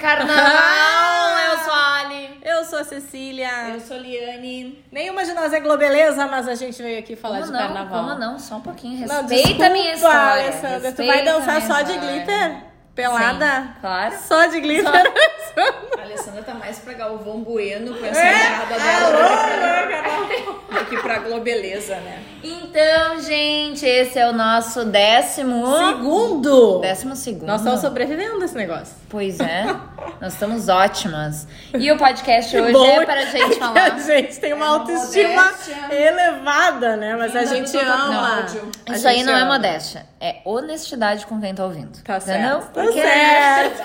carnaval. Eu sou a Ali. Eu sou a Cecília. Eu sou Liane. Nenhuma de nós é globeleza, mas a gente veio aqui falar Como de não? carnaval. Como não? Só um pouquinho. Não, Respeita desculpa, a minha história. Alessandra. Tu Respeita vai dançar a só de história. glitter? Pelada? Sim, claro. Só de glitter. A Alessandra tá mais pra Galvão Bueno com essa É? entrada Alô, dela né, do que pra Globeleza, né? Então, gente, esse é o nosso décimo... Segundo. Décimo segundo. Nós estamos sobrevivendo esse negócio. Pois é. Nós estamos ótimas. E o podcast hoje bom é para a gente falar... A gente tem uma É autoestima modéstia. elevada, né? Mas a gente ama. A Isso aí não é ama. modéstia. É honestidade com quem tá ouvindo. Tá Entendeu? certo. Tá Porque certo.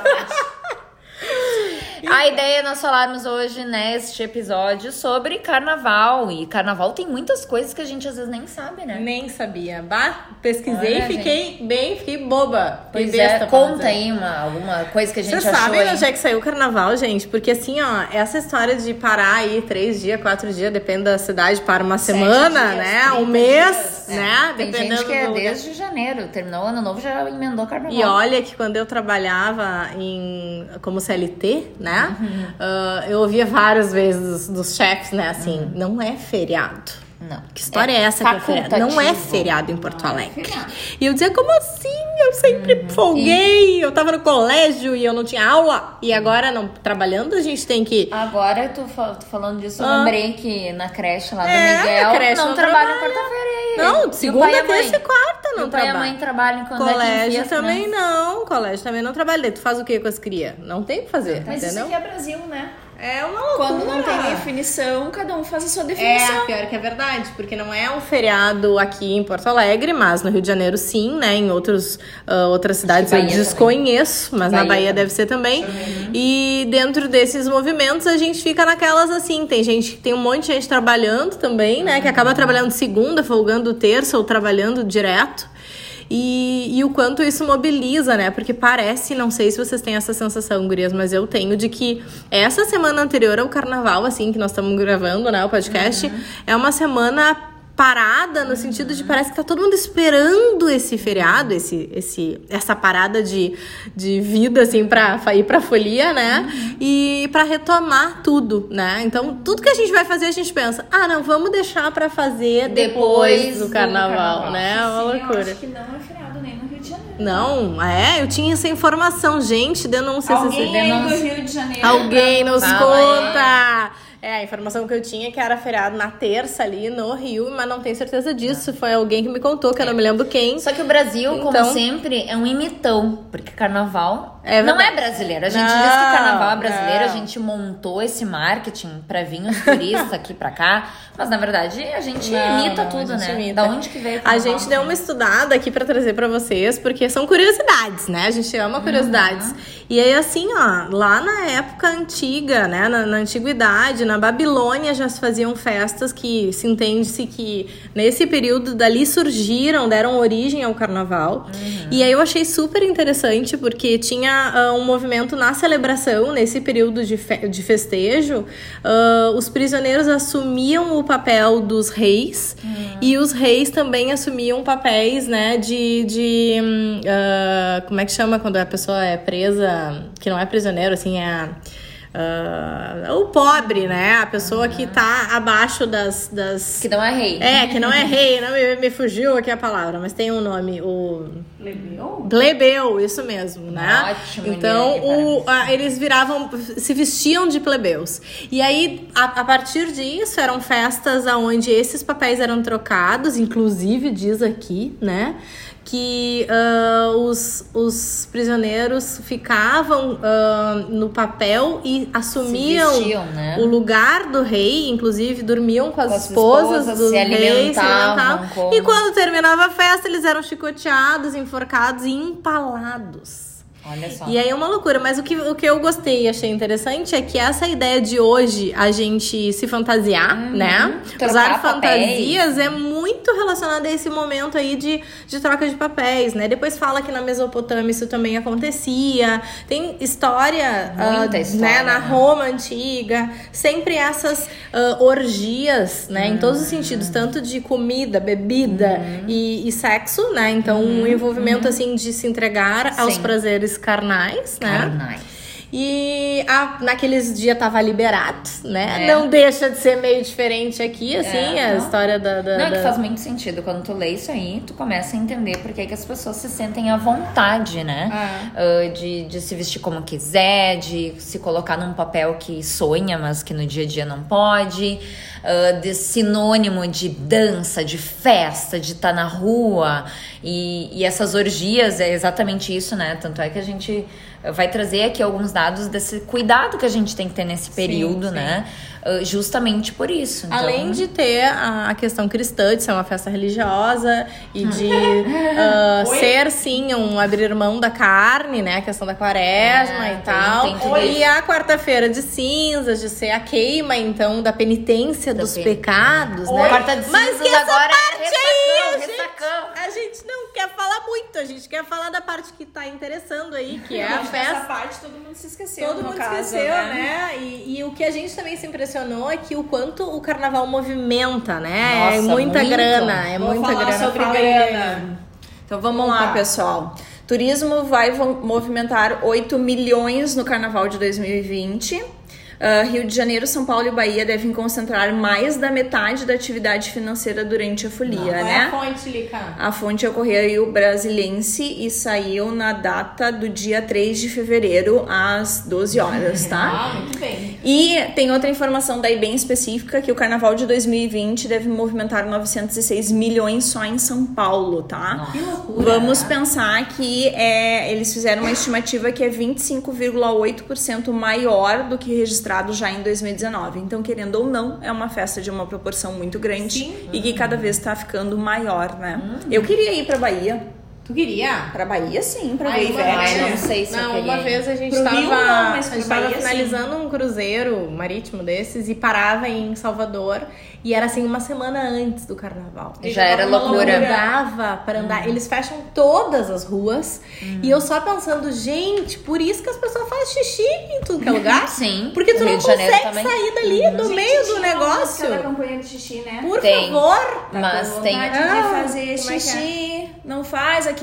A ideia é nós falarmos hoje neste episódio sobre carnaval. E carnaval tem muitas coisas que a gente às vezes nem sabe, né? Nem sabia. Bah, pesquisei Olha, e fiquei bem, fiquei boba. Pois besta é, conta aí uma, alguma coisa que a gente Vocês achou sabem aí. onde é que saiu o carnaval, gente? Porque assim, ó, essa história de parar aí três dias, quatro dias, depende da cidade, para uma Sete semana, dias, né? 30 Um mês, dias. né? Tem Dependendo gente que é desde janeiro. Terminou o ano novo, já emendou carnaval. E olha que quando eu trabalhava em, como CLT, né? Uhum. ah, eu ouvia várias vezes dos, dos chefes, né? Assim, Uhum. não é feriado. Não. Que história é, essa que é? Não é feriado em Porto é Alegre. E eu dizia, como assim? Eu sempre Uhum. folguei, eu tava no colégio e eu não tinha aula. E agora, não trabalhando, a gente tem que. Agora, tu, fa- tu falando disso, eu Ah. lembrei que na creche lá do É, Miguel creche não não trabalha trabalha. quarta-feira. Não, segunda, e terça e quarta não o pai e a trabalha. mãe trabalham quando é Colégio as também não, colégio também não trabalha. Tu faz o que com as crias? Não tem o que fazer, Mas isso entendeu? aqui é Brasil, né? É uma loucura. Quando não tem definição, cada um faz a sua É, definição. pior que é verdade, porque não é um feriado aqui em Porto Alegre, mas no Rio de Janeiro sim, né? Em outros, ah, outras cidades eu Bahia desconheço, mas na Bahia Bahia também. deve ser também. E dentro desses movimentos a gente fica naquelas assim, tem gente, tem um monte de gente trabalhando também, né? Que acaba trabalhando segunda, folgando terça ou trabalhando direto. E, e o quanto isso mobiliza, né? Porque parece, não sei se vocês têm essa sensação, gurias, mas eu tenho de que essa semana anterior ao carnaval, assim, que nós estamos gravando, né, o podcast, é uma semana parada no sentido de parece que tá todo mundo esperando esse feriado, esse, esse, essa parada de, de vida, assim, pra ir pra folia, né? E pra retomar tudo, né? Então, tudo que a gente vai fazer, a gente pensa, ah, não, vamos deixar pra fazer depois, Depois do do carnaval, carnaval. né? É uma Sim, Eu loucura. acho que não é feriado nem no Rio de Janeiro. Não, é, eu tinha essa informação. Gente, denúncia. Alguém aí do denúncia. Rio de Janeiro. Alguém nos Fala conta! É, a informação que eu tinha é que era feriado na terça ali no Rio, mas não tenho certeza disso. Foi alguém que me contou, que eu não me lembro quem. Só que o Brasil, como Então- sempre, é um imitão. Porque carnaval É não é brasileiro. A gente Não, diz que carnaval é brasileiro, a não. gente montou esse marketing pra vir os turistas aqui pra cá. Mas na verdade a gente Não, imita tudo, a gente né? imita. Da onde que veio A gente deu uma estudada aqui pra trazer pra vocês, porque são curiosidades, né? A gente ama curiosidades. E aí, assim, ó, lá na época antiga, né? Na, na antiguidade, na Babilônia já se faziam festas que se entende-se que nesse período dali surgiram, deram origem ao carnaval. E aí eu achei super interessante, porque tinha ah, um movimento na celebração, nesse período de, fe- de festejo, ah, os prisioneiros assumiam o papel dos reis e os reis também assumiam papéis, né, de, de ah, como é que chama quando a pessoa é presa, que não é prisioneiro, assim, é ah, o pobre, né, a pessoa que tá abaixo das, das Que não é rei. é, que não é rei, não me, me fugiu aqui a palavra, mas tem um nome, o Plebeu? Plebeu, isso mesmo, né? Ótimo, Então, o, a- eles viravam, se vestiam de plebeus. E aí, a, a partir disso, eram festas onde esses papéis eram trocados, inclusive diz aqui, né? Que ah, os, os prisioneiros ficavam ah, no papel e assumiam vestiam, né? o lugar do rei, inclusive dormiam com as, Com as esposas, esposas, dos se reis, se alimentavam E quando terminava a festa, eles eram chicoteados, enforcados e empalados. Olha só. E aí é uma loucura, mas o que, o que eu gostei e achei interessante é que essa ideia de hoje a gente se fantasiar, né? Uhum. Trocar Usar papéis. fantasias é muito relacionado a esse momento aí de, de troca de papéis, né? Depois fala que na Mesopotâmia isso também acontecia. Tem história, ah, história, né? Na? Roma antiga, sempre essas ah, orgias, né? Em todos os sentidos, tanto de comida, bebida Uhum. e, e sexo, né? Então, um envolvimento assim de se entregar aos Sim. prazeres carnais, né? Carnais. E a, naqueles dias tava liberado, né? É. Não deixa de ser meio diferente aqui, assim, É, a não. história da. da- Não, é da- que faz muito sentido. Quando tu lê isso aí, tu começa a entender por que, que as pessoas se sentem à vontade, né? Ah, de, de se vestir como quiser, de se colocar num papel que sonha, mas que no dia a dia não pode. Ah, de sinônimo de dança, de festa, de estar na rua. E, e essas orgias é exatamente isso, né? Tanto é que a gente vai trazer aqui alguns dados desse cuidado que a gente tem que ter nesse período, sim. né? Ah, justamente por isso. Então, Além de ter a questão cristã, de ser uma festa religiosa e de ah, ser, sim, um abrir mão da carne, né? A questão da quaresma É, e tem- tal. tem tudo e a quarta-feira de cinzas, de ser a queima, então, da penitência Da dos pen- pecados, Oi. né? Quarta de Mas cinzas que essa agora é parte aí, gente, ressacão. a gente não quer falar muito, a gente quer falar da parte que tá interessando aí, que é a Essa festa parte todo mundo se esqueceu. Todo no mundo caso, esqueceu, né? E, e o que a gente também se impressionou é que o quanto o carnaval movimenta, né? é Nossa, muita muito. grana, é Vou muita falar grana. sobre grana. Então vamos lá, pessoal. Turismo vai movimentar 8 milhões no carnaval de 2020. Ah, Rio de Janeiro, São Paulo e Bahia devem concentrar mais da metade da atividade financeira durante a folia, é né? a fonte, Lica? A fonte é o Correio Brasilense e saiu na data do dia 3 de fevereiro, às 12 horas, tá? Ah, muito bem. E tem outra informação daí bem específica que o carnaval de 2020 deve movimentar 906 milhões só em São Paulo, tá? Que loucura. Vamos pensar que é, eles fizeram uma estimativa que é 25,8% maior do que registrado já em 2019. Então, querendo ou não, é uma festa de uma proporção muito grande Sim. e que cada vez tá ficando maior, né? Eu queria ir pra Bahia. Tu queria? Pra Bahia, sim, pra Ai, ver uma Ivete. vez- não sei se Não, uma vez a gente Pro tava, Rio, não, mas a gente tava Bahia, sim. finalizando um cruzeiro marítimo desses e parava em Salvador e era assim uma semana antes do carnaval. Já era Uma loucura. dava para andar. Eles fecham todas as ruas e eu só pensando, gente, por isso que as pessoas fazem xixi em tudo que é lugar. Sim. Porque tu Rio não consegue também. sair dali do meio do negócio. campanha de xixi, né? Por Tem. favor. Mas tem. Ah, de fazer como é que xixi, não faz aqui.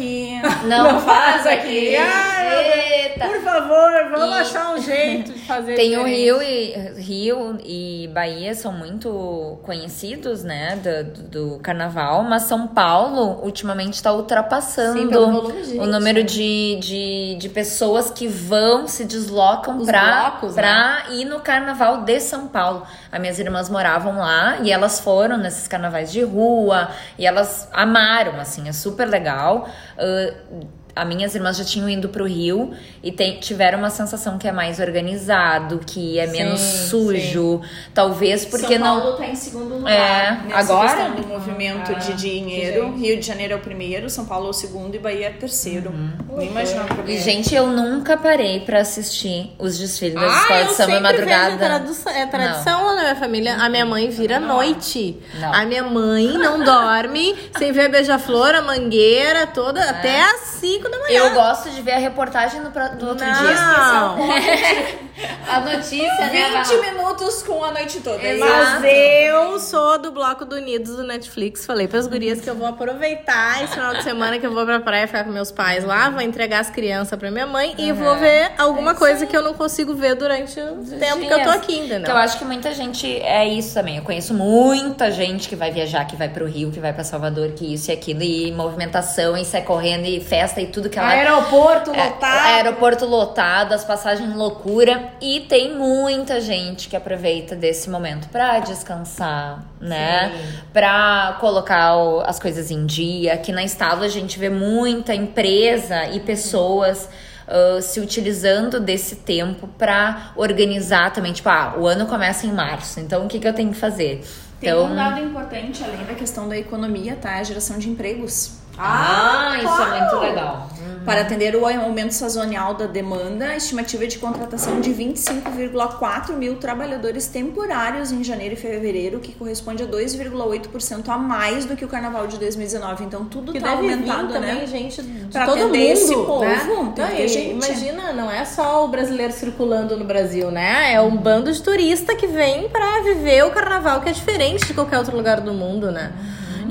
Não, Não faz faz aqui. aqui. Ai, Eita. Por favor, vamos E- achar um jeito de fazer Tem o diferente. Rio e Rio e Bahia são muito conhecidos, né, do, do carnaval, mas São Paulo ultimamente está ultrapassando Sim, volume gente, o número né? de, de, de pessoas que vão, se deslocam blocos, pra ir no carnaval de São Paulo. As minhas irmãs moravam lá e elas foram nesses carnavais de rua e elas amaram, assim, é super legal. Ah, as minhas irmãs já tinham ido pro Rio e tem- tiveram uma sensação que é mais organizado, que é Sim, menos sujo. Talvez porque São não. Paulo tá em segundo lugar. É, nessa agora? do movimento Ah, de dinheiro. Rio de Janeiro é o primeiro, São Paulo é o segundo e Bahia é o terceiro. Nem imaginava pra E, gente, eu nunca parei pra assistir os desfiles das Ah, escolas de samba madrugada. vejo tradução, é tradição lá na minha família. A minha mãe vira à noite. Não. A minha mãe não dorme sem ver beija-flor, a mangueira toda, até às 5 da manhã. Eu gosto de ver a reportagem no, pro- do outro dia. Não. A notícia, né? vai 20 lá. minutos com a noite toda. é Exato. Mas eu sou do Bloco do Unidos do Netflix. Falei pras gurias que eu vou aproveitar esse final de semana que eu vou pra praia ficar com meus pais lá, vou entregar as crianças pra minha mãe e vou ver alguma coisa que eu não consigo ver durante o tempo que eu tô dias. aqui, entendeu? Que eu acho que muita gente é isso também. Eu conheço muita gente que vai viajar, que vai pro Rio, que vai pra Salvador, que isso e aquilo, e movimentação, e sai correndo, e festa e tudo que ela. Aeroporto É, lotado. aeroporto lotado, as passagens loucura. E tem muita gente que aproveita desse momento pra descansar, né? Pra colocar o- as coisas em dia. Aqui na Estalo a gente vê muita empresa e pessoas. ah, se utilizando desse tempo pra organizar também, tipo, ah, o ano começa em março, então o que, que eu tenho que fazer? Tem Então, um dado importante, além da questão da economia, tá? A geração de empregos. Ah, isso é muito legal. Para atender o aumento sazonal da demanda, a estimativa é de contratação de 25,4 mil trabalhadores temporários em janeiro e fevereiro, que corresponde a 2,8% a mais do que o carnaval de 2019. Então tudo tá deve aumentado, vir também né? gente Pra todo mundo, esse povo, né? tem Não, que ter e gente. Imagina, não é só o brasileiro circulando no Brasil, né? É um bando de turista que vem pra viver o carnaval que é diferente de qualquer outro lugar do mundo, né?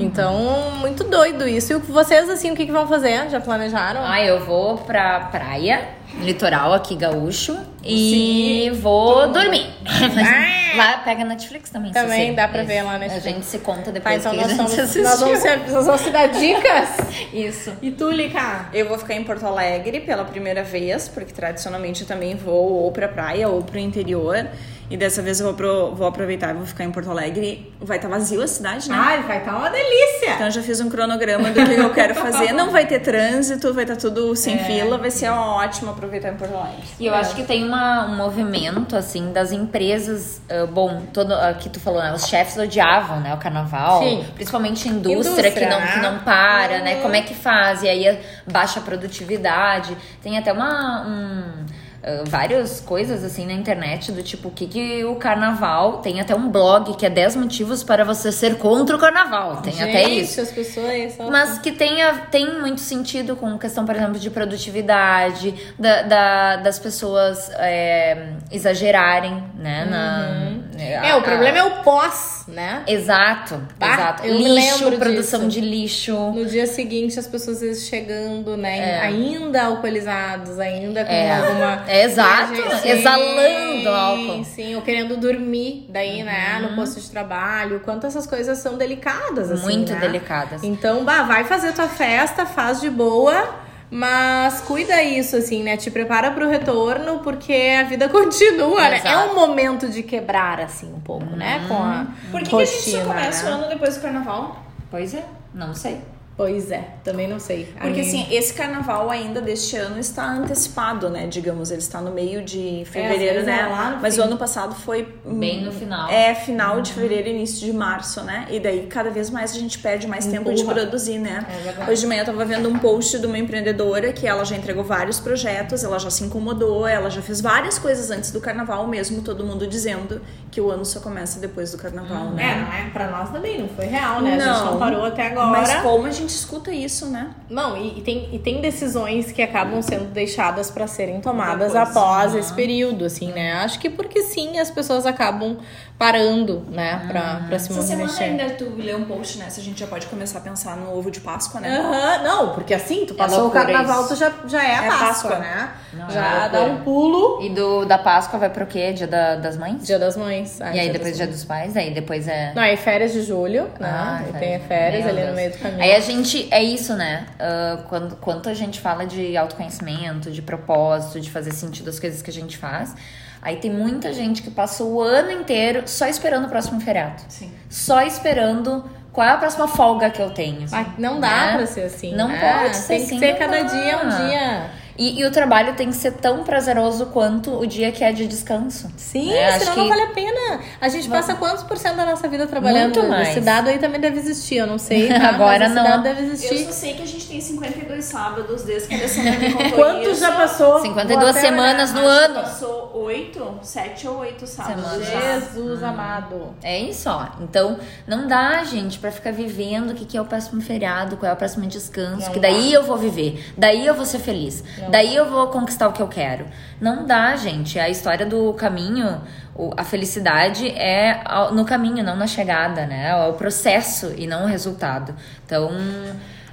Então, muito doido isso. E vocês, assim, o que, que vão fazer? Já planejaram? Ah, eu vou pra praia, litoral aqui gaúcho. E Sim. vou dormir. Ah! lá pega Netflix também. Também dá pra ver lá na Netflix. A gente se conta depois tá, então nós, somos, nós, vamos ser, nós vamos se dar dicas. Isso. E tu, Lica? Eu vou ficar em Porto Alegre pela primeira vez, porque tradicionalmente eu também vou ou pra praia ou pro interior. E dessa vez eu vou, pro, vou aproveitar e vou ficar em Porto Alegre. Vai estar tá vazio a cidade, né? Ai, vai estar tá uma delícia! Então eu já fiz um cronograma do que eu quero fazer. Não vai ter trânsito, vai estar tá tudo sem é. fila. Vai ser ótimo aproveitar em Porto Alegre. E eu é. acho que tem uma, um movimento, assim, das empresas. Uh, bom, todo uh, que tu falou, né? Os chefes odiavam, né? O carnaval. Sim. Principalmente indústria, indústria que, não, que não para, uhum. né? Como é que faz? E aí baixa a produtividade. Tem até uma... Um, uh, várias coisas assim na internet do tipo o que, que o carnaval tem até um blog que é 10 motivos para você ser contra o carnaval. Tem Gente, até isso. As pessoas Mas que tenha, tem muito sentido com questão, por exemplo, de produtividade, da, da das pessoas é, exagerarem, né? Uhum. Na, é, a, o problema é o pós, né? Exato, bah, exato. lixo, produção disso. de lixo. No dia seguinte, as pessoas chegando, né? É. Ainda alcoolizados, ainda com é. alguma é, exato, sim, exalando álcool. Sim, ou querendo dormir daí, uhum. né, no uhum. posto de trabalho. Quanto essas coisas são delicadas, assim, Muito né? delicadas. Então, bah, vai fazer tua festa, faz de boa. Mas cuida isso, assim, né? Te prepara pro retorno, porque a vida continua, né? É um momento de quebrar, assim, um pouco, uhum. né? Com a Por que, rotina, que a gente só começa né? o ano depois do carnaval? Pois é, não sei. Pois é, também não sei. Porque Aí... assim, esse carnaval ainda deste ano está antecipado, né? Digamos, ele está no meio de fevereiro, é, né? É lá Mas fim. o ano passado foi. Bem no final. É, final uhum. de fevereiro início de março, né? E daí cada vez mais a gente perde mais tempo de produzir, né? É Hoje de manhã eu tava vendo um post de uma empreendedora que ela já entregou vários projetos, ela já se incomodou, ela já fez várias coisas antes do carnaval mesmo, todo mundo dizendo que o ano só começa depois do carnaval, hum, né? É, não é pra nós também, não foi real, né? Não, a gente não parou até agora. Mas como a gente gente escuta isso, né? Não, e, e tem, e tem decisões que acabam sendo deixadas para serem tomadas Depois, após esse período, assim, né? Acho que porque sim, as pessoas acabam parando, né, pra, uhum. pra se Essa semana ainda tu lê um post, né? Se a gente já pode começar a pensar no ovo de Páscoa, né? Uhum. Não, porque assim, tu é passou é o carnaval, tu já, já é a é Páscoa, Páscoa, né? Não, já é dá um pulo. E do, da Páscoa vai pro quê? Dia da, das mães? Dia das mães. e aí depois dia dos pais, aí depois é... Não, aí férias de julho, né? Ah, tem férias ali Deus. no meio do caminho. Aí a gente, é isso, né? Uh, quando, quanto a gente fala de autoconhecimento, de propósito, de fazer sentido as coisas que a gente faz... Aí tem muita gente que passou o ano inteiro só esperando o próximo feriado. Sim. Só esperando qual é a próxima folga que eu tenho. Mas não dá né? pra ser assim. Não né? pode ser Tem assim. Tem que ser cada dá. dia um dia. E, e, o trabalho tem que ser tão prazeroso quanto o dia que é de descanso. Sim, né? senão não vale a pena. A gente passa quantos por cento da nossa vida trabalhando? Muito mais. Esse dado aí também deve existir, eu não sei. Tá? Agora não. Esse dado deve existir. Eu só sei que a gente tem 52 sábados desde que a Alessandra me contou Quantos já passou? 52 semanas no ano. Passou 8, 7 ou 8 sábados. Semana. Jesus hum. amado. É isso, ó. Então, não dá, gente, pra ficar vivendo o que, que é o próximo feriado, qual é o próximo descanso. Não que daí dá. eu vou viver. Daí eu vou ser feliz. Não daí eu vou conquistar o que eu quero. Não dá, gente. A história do caminho, a felicidade é no caminho, não na chegada, né? É o processo e não o resultado. Então.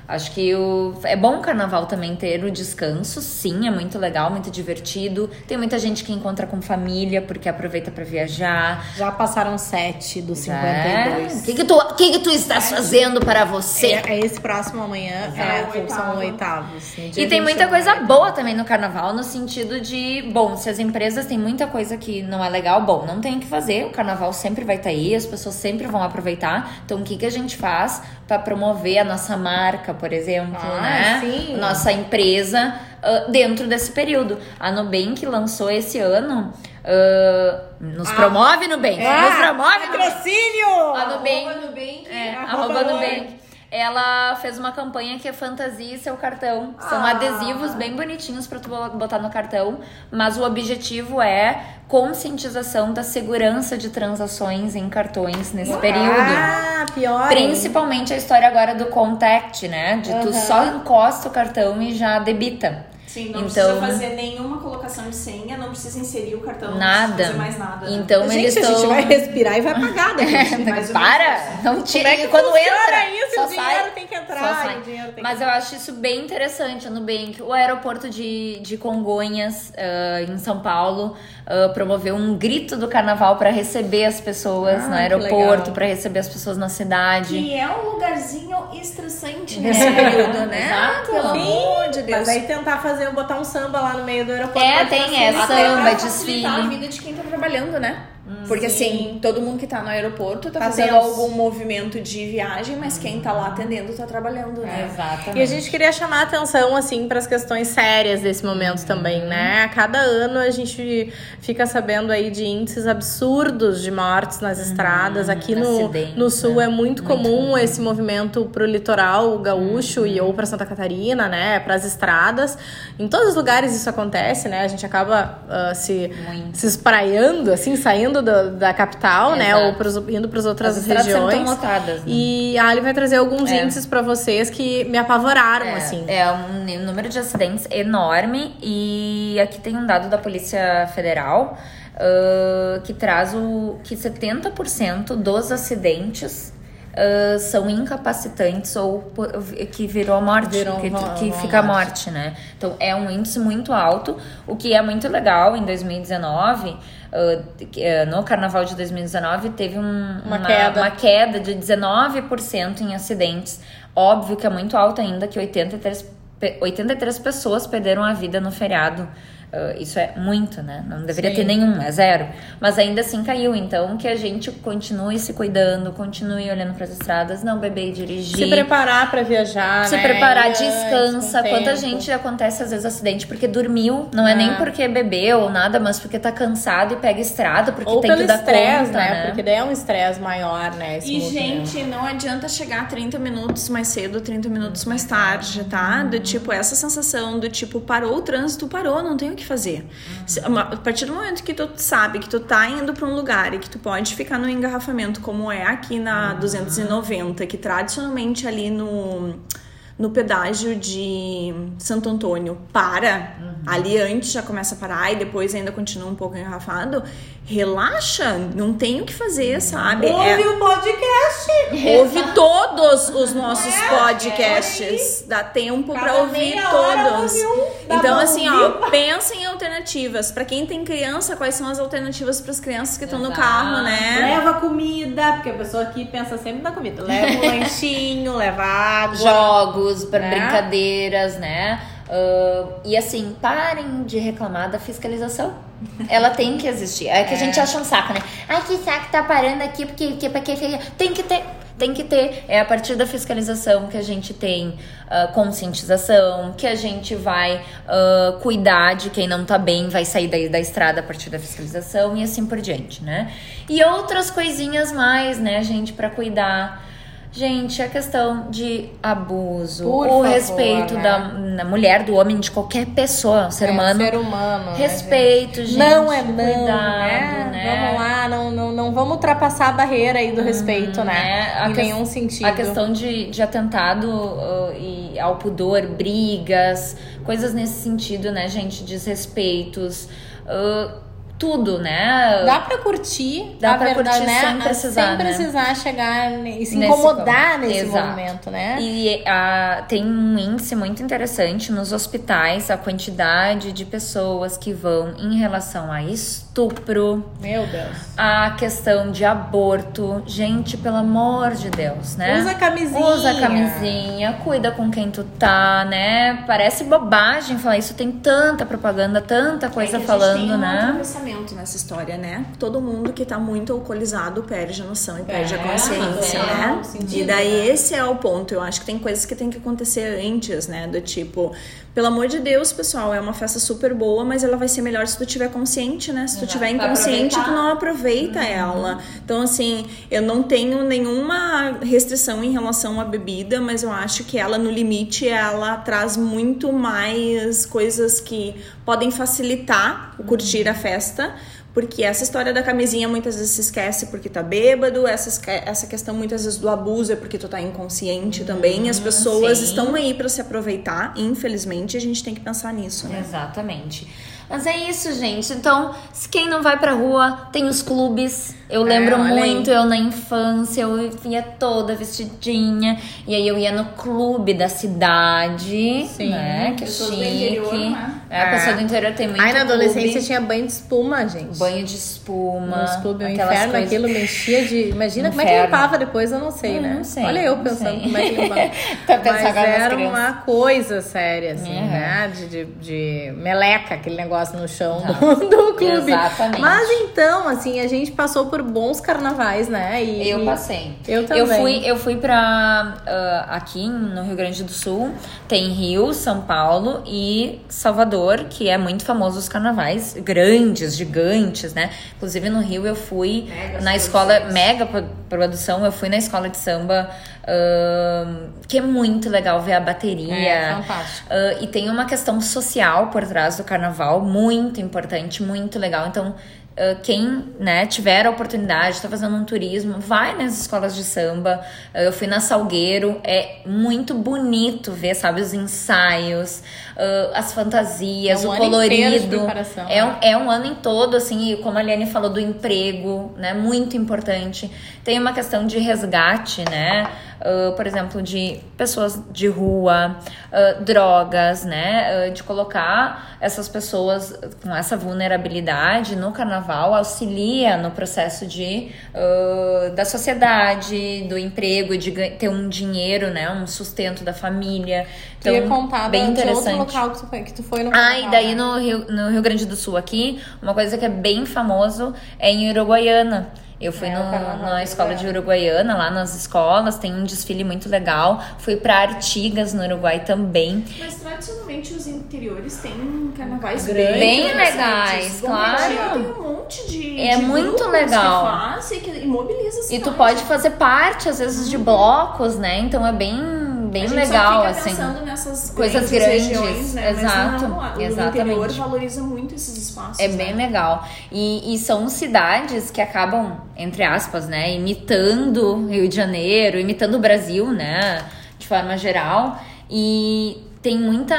Acho que o... é bom o carnaval também ter o descanso, sim, é muito legal, muito divertido. Tem muita gente que encontra com família porque aproveita para viajar. Já passaram sete dos 52. O que, que, tu, que, que tu estás fazendo para você? É, é esse próximo amanhã, é, são oitavos. E tem muita coisa boa também no carnaval, no sentido de, bom, se as empresas têm muita coisa que não é legal, bom, não tem o que fazer, o carnaval sempre vai estar tá aí, as pessoas sempre vão aproveitar. Então, o que, que a gente faz para promover a nossa marca? Por exemplo, ah, né? Sim. Nossa empresa uh, dentro desse período. A Nubank lançou esse ano. Uh, nos ah. promove Nubank. É, nos promove patrocínio. A Nubank. Arroba Nubank. É, arroba Nubank ela fez uma campanha que é fantasia e seu cartão. São ah. adesivos bem bonitinhos para tu botar no cartão, mas o objetivo é conscientização da segurança de transações em cartões nesse ah, período. Ah, pior. Principalmente a história agora do contact, né? De tu só encosta o cartão e já debita. Sim, não então, precisa fazer nenhuma colocação de senha, não precisa inserir o cartão, nada. não precisa fazer mais nada. Né? Então Gente, eles estão... a gente vai respirar e vai pagar Mas para! Não tira. Como é que quando entra, isso? Só o dinheiro sai, tem que entrar. Dinheiro tem Mas que... eu acho isso bem interessante, a Nubank. O aeroporto de, de Congonhas, uh, em São Paulo, uh, promoveu um grito do carnaval para receber as pessoas ah, no aeroporto, para receber as pessoas na cidade. Que é um lugarzinho estressante nesse período, né? Exato. Pelo amor de Deus. Mas aí tentar fazer, botar um samba lá no meio do aeroporto. É, tem, é samba, desfile. a vida de quem tá trabalhando, né? Porque assim, todo mundo que tá no aeroporto tá, tá fazendo algum movimento de viagem, mas quem tá lá atendendo tá trabalhando, né? É, exatamente. E a gente queria chamar a atenção, assim, para as questões sérias desse momento também, né? A cada ano a gente fica sabendo aí de índices absurdos de mortes nas estradas. Aqui no, no sul né? é muito, muito comum esse movimento pro litoral gaúcho e ou para Santa Catarina, né? Para as estradas. Em todos os lugares isso acontece, né? A gente acaba uh, se, se espraiando, assim, saindo do, da capital, né? Ou pros, indo para as outras regiões. Lotadas, né? E a Ali vai trazer alguns é. índices para vocês que me apavoraram, é, assim. É um número de acidentes enorme e aqui tem um dado da Polícia Federal uh, que traz o que 70% dos acidentes uh, são incapacitantes ou que virou a morte, virou que, que fica a morte, né? Então é um índice muito alto, o que é muito legal em 2019. Uh, no carnaval de 2019 teve um, uma, uma, queda. uma queda de 19% em acidentes. Óbvio que é muito alto ainda, que 83, 83 pessoas perderam a vida no feriado. Uh, isso é muito, né? Não deveria Sim. ter nenhum, é zero. Mas ainda assim caiu. Então, que a gente continue se cuidando, continue olhando para as estradas, não beber e dirigir. Se preparar para viajar. Se né? preparar, descansa. Quanta gente acontece às vezes acidente porque dormiu, não é, é nem porque bebeu ou nada, mas porque tá cansado e pega estrada, porque ou tem que dar estresse, conta, né? né? Porque daí é um estresse maior, né? e, gente, não adianta chegar 30 minutos mais cedo, 30 minutos mais tarde, tá? Do tipo, essa sensação do tipo, parou o trânsito, parou, não tem o que fazer. Uhum. A partir do momento que tu sabe que tu tá indo para um lugar e que tu pode ficar no engarrafamento, como é aqui na uhum. 290, que tradicionalmente ali no no pedágio de Santo Antônio para, uhum. ali antes já começa a parar e depois ainda continua um pouco engarrafado, relaxa, não tem o que fazer, sabe? Ouve é... o podcast. Ouve todos os nossos é, podcasts. É Dá tempo para ouvir todos. então, assim, ó, pensa em alternativas. Para quem tem criança, quais são as alternativas para as crianças que estão no carro, né? Comida, porque a pessoa aqui pensa sempre na comida. Leva um lanchinho, leva água. Jogos para né? brincadeiras, né? Uh, e assim, parem de reclamar da fiscalização. Ela tem que existir. É que é. a gente acha um saco, né? Ai, que saco tá parando aqui, porque, porque, porque tem que ter. Tem que ter. É a partir da fiscalização que a gente tem uh, conscientização, que a gente vai uh, cuidar de quem não tá bem, vai sair daí da estrada a partir da fiscalização e assim por diante, né? E outras coisinhas mais, né, gente, para cuidar. Gente, a questão de abuso, Por o favor, respeito né? da, da, mulher, do homem, de qualquer pessoa, ser é, humano. Ser humano. Respeito, né, gente. Não é não, cuidado, né? né? Vamos lá, não, não, não vamos ultrapassar a barreira aí do hum, respeito, né? É, em que, nenhum sentido. A questão de, de atentado uh, e ao pudor, brigas, coisas nesse sentido, né, gente? Desrespeitos. Uh, tudo, né? Dá pra curtir, dá pra verdade, curtir né? sem precisar, sem né? precisar chegar e se incomodar nesse Exato. momento, né? E a, tem um índice muito interessante nos hospitais, a quantidade de pessoas que vão em relação a estupro. Meu Deus. A questão de aborto. Gente, pelo amor de Deus, né? Usa camisinha. Usa camisinha, cuida com quem tu tá, né? Parece bobagem falar isso, tem tanta propaganda, tanta coisa é falando, um né? nessa história, né? Todo mundo que tá muito alcoolizado perde a noção e perde a consciência, é, né? Sentido, e daí né? esse é o ponto. Eu acho que tem coisas que tem que acontecer antes, né? Do tipo, pelo amor de Deus, pessoal, é uma festa super boa, mas ela vai ser melhor se tu tiver consciente, né? Se tu Exato. tiver inconsciente, tu não aproveita uhum. ela. Então, assim, eu não tenho nenhuma restrição em relação à bebida, mas eu acho que ela, no limite, ela traz muito mais coisas que podem facilitar o curtir a festa Porque essa história da camisinha muitas vezes se esquece porque tá bêbado, essa, essa questão muitas vezes do abuso é porque tu tá inconsciente também. As pessoas sim. estão aí para se aproveitar, infelizmente, a gente tem que pensar nisso, né? Exatamente. Mas é isso, gente. Então, se quem não vai pra rua, tem os clubes. Eu lembro é, muito, eu na infância, eu vinha toda vestidinha. E aí eu ia no clube da cidade. Sim. Né? Que é chique. Interior, né? É, a pessoa do interior tem muito Aí na adolescência clube. tinha banho de espuma, gente. Banho de espuma. Nos clubes, o inferno, coisas... aquilo mexia de... Imagina como é que limpava depois, eu não sei, eu né? Não sei. Olha eu pensando como é que limpava. tá Mas era uma coisa séria, assim, uhum. né? De, de, de meleca, aquele negócio no chão do, do, clube. Exatamente. Mas então, assim, a gente passou por bons carnavais, né? E, eu passei. Eu também. Eu fui, eu fui pra... Uh, aqui no Rio Grande do Sul, tem Rio, São Paulo e Salvador Que é muito famoso os carnavais grandes, gigantes, né? Inclusive no Rio eu fui mega na escola mega produção, eu fui na escola de samba Uh, que é muito legal ver a bateria. É, fantástico. Uh, e tem uma questão social por trás do carnaval, muito importante, muito legal. Então, quem né, tiver a oportunidade, está fazendo um turismo, vai nas escolas de samba. Uh, eu fui na Salgueiro, é muito bonito ver, sabe, os ensaios, uh, as fantasias, é um o colorido. É um, é um ano em todo, assim, como a Liane falou, do emprego, né? Muito importante. Tem uma questão de resgate, né? Uh, por exemplo, de pessoas de rua, uh, drogas, né? Uh, de colocar essas pessoas com essa vulnerabilidade no carnaval auxilia no processo de da sociedade, do emprego, de ter um dinheiro, né? Um sustento da família. Então, Queria contar bem interessante. outro local que tu foi, que tu foi no carnaval, Ah, e daí né? no Rio, no Rio Grande do Sul aqui, uma coisa que é bem famoso é em Uruguaiana. Eu fui é, no, na escola de Uruguaiana, lá nas escolas, tem um desfile muito legal. Fui para Artigas, no Uruguai também. Mas tradicionalmente os interiores têm carnavais grandes. Bem legais, claro. Tem um monte de. É de muito legal. Que faz e que imobiliza E tu pode fazer parte, às vezes, de blocos, né? Então é bem bem legal, assim. nessas coisas grandes, regiões, né? exato, não, o exatamente. interior valoriza muito esses espaços. É né? bem legal. E, e são cidades que acabam, entre aspas, né, imitando Rio de Janeiro, imitando o Brasil, né, de forma geral. E tem muita,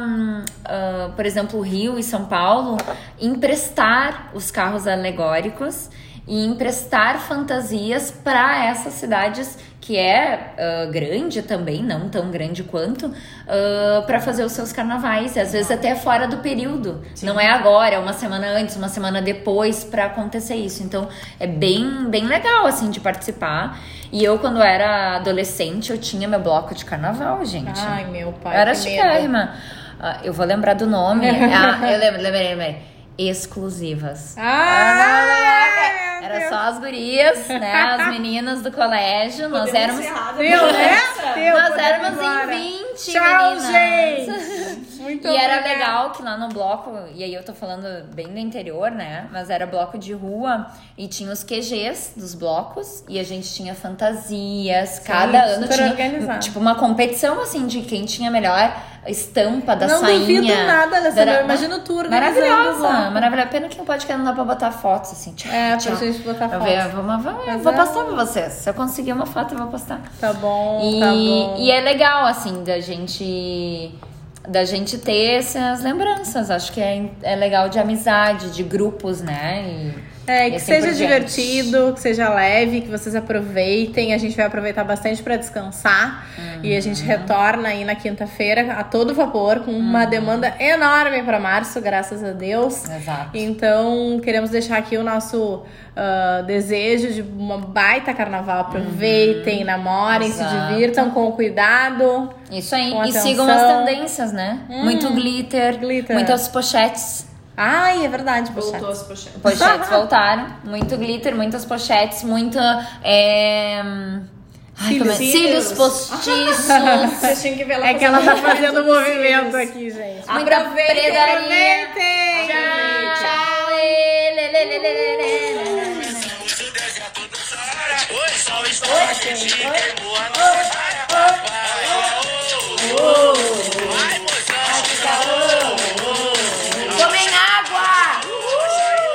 uh, por exemplo, Rio e São Paulo emprestar os carros alegóricos e emprestar fantasias para essas cidades que é uh, grande também, não tão grande quanto, uh, para fazer os seus carnavais, às vezes até fora do período. Sim. Não é agora, é uma semana antes, uma semana depois para acontecer isso. Então é bem, bem legal assim de participar. E eu, quando era adolescente, eu tinha meu bloco de carnaval, gente. Ai, meu pai. Eu era chiquérrima. Uh, eu vou lembrar do nome. ah, eu lembro, lembrei, lembrei. Exclusivas. Ah! Era só as gurias, né? As meninas do colégio. Nós éramos. Deu, né? Nós éramos em 20 Tchau, meninas. gente! Muito e era legal que lá no bloco, e aí eu tô falando bem do interior, né? Mas era bloco de rua e tinha os QGs dos blocos e a gente tinha fantasias. Sim, cada ano tinha organizado. tipo uma competição assim de quem tinha melhor estampa da não sainha. Não duvido nada dessa era, Imagina o tour Maravilhosa, maravilhosa. Pena que no podcast não dá pra botar fotos assim. Tchau, é, tchau. pra gente botar fotos. Eu vou, vou, vou, vou postar pra vocês. Se eu conseguir uma foto, eu vou postar. Tá bom, e, tá bom. E é legal, assim, da gente da gente ter essas lembranças. Acho que é, é legal de amizade, de grupos, né? E... É, que assim seja divertido, que seja leve, que vocês aproveitem. A gente vai aproveitar bastante para descansar. Uhum. E a gente uhum. retorna aí na quinta-feira a todo vapor, com uma uhum. demanda enorme para março, graças a Deus. Exato. Então, queremos deixar aqui o nosso uh, desejo de uma baita carnaval. Aproveitem, uhum. namorem, Exato. se divirtam com cuidado. Isso aí. E sigam as tendências, né? Hum. Muito glitter, glitter, muitas pochetes. Ai, é verdade, pochetes. Voltou as pochetes. Pochetes voltaram. Muito glitter, muitas pochetes, muita. É... Ai, cílios, é? cílios postiços. Vocês tinha que ver ela É que ela tá fazendo movimento aqui, gente. Muita aproveitem, aproveitem! Tchau! Tchau! Lê, lê, lê, lê, lê, Oi, salve, salve,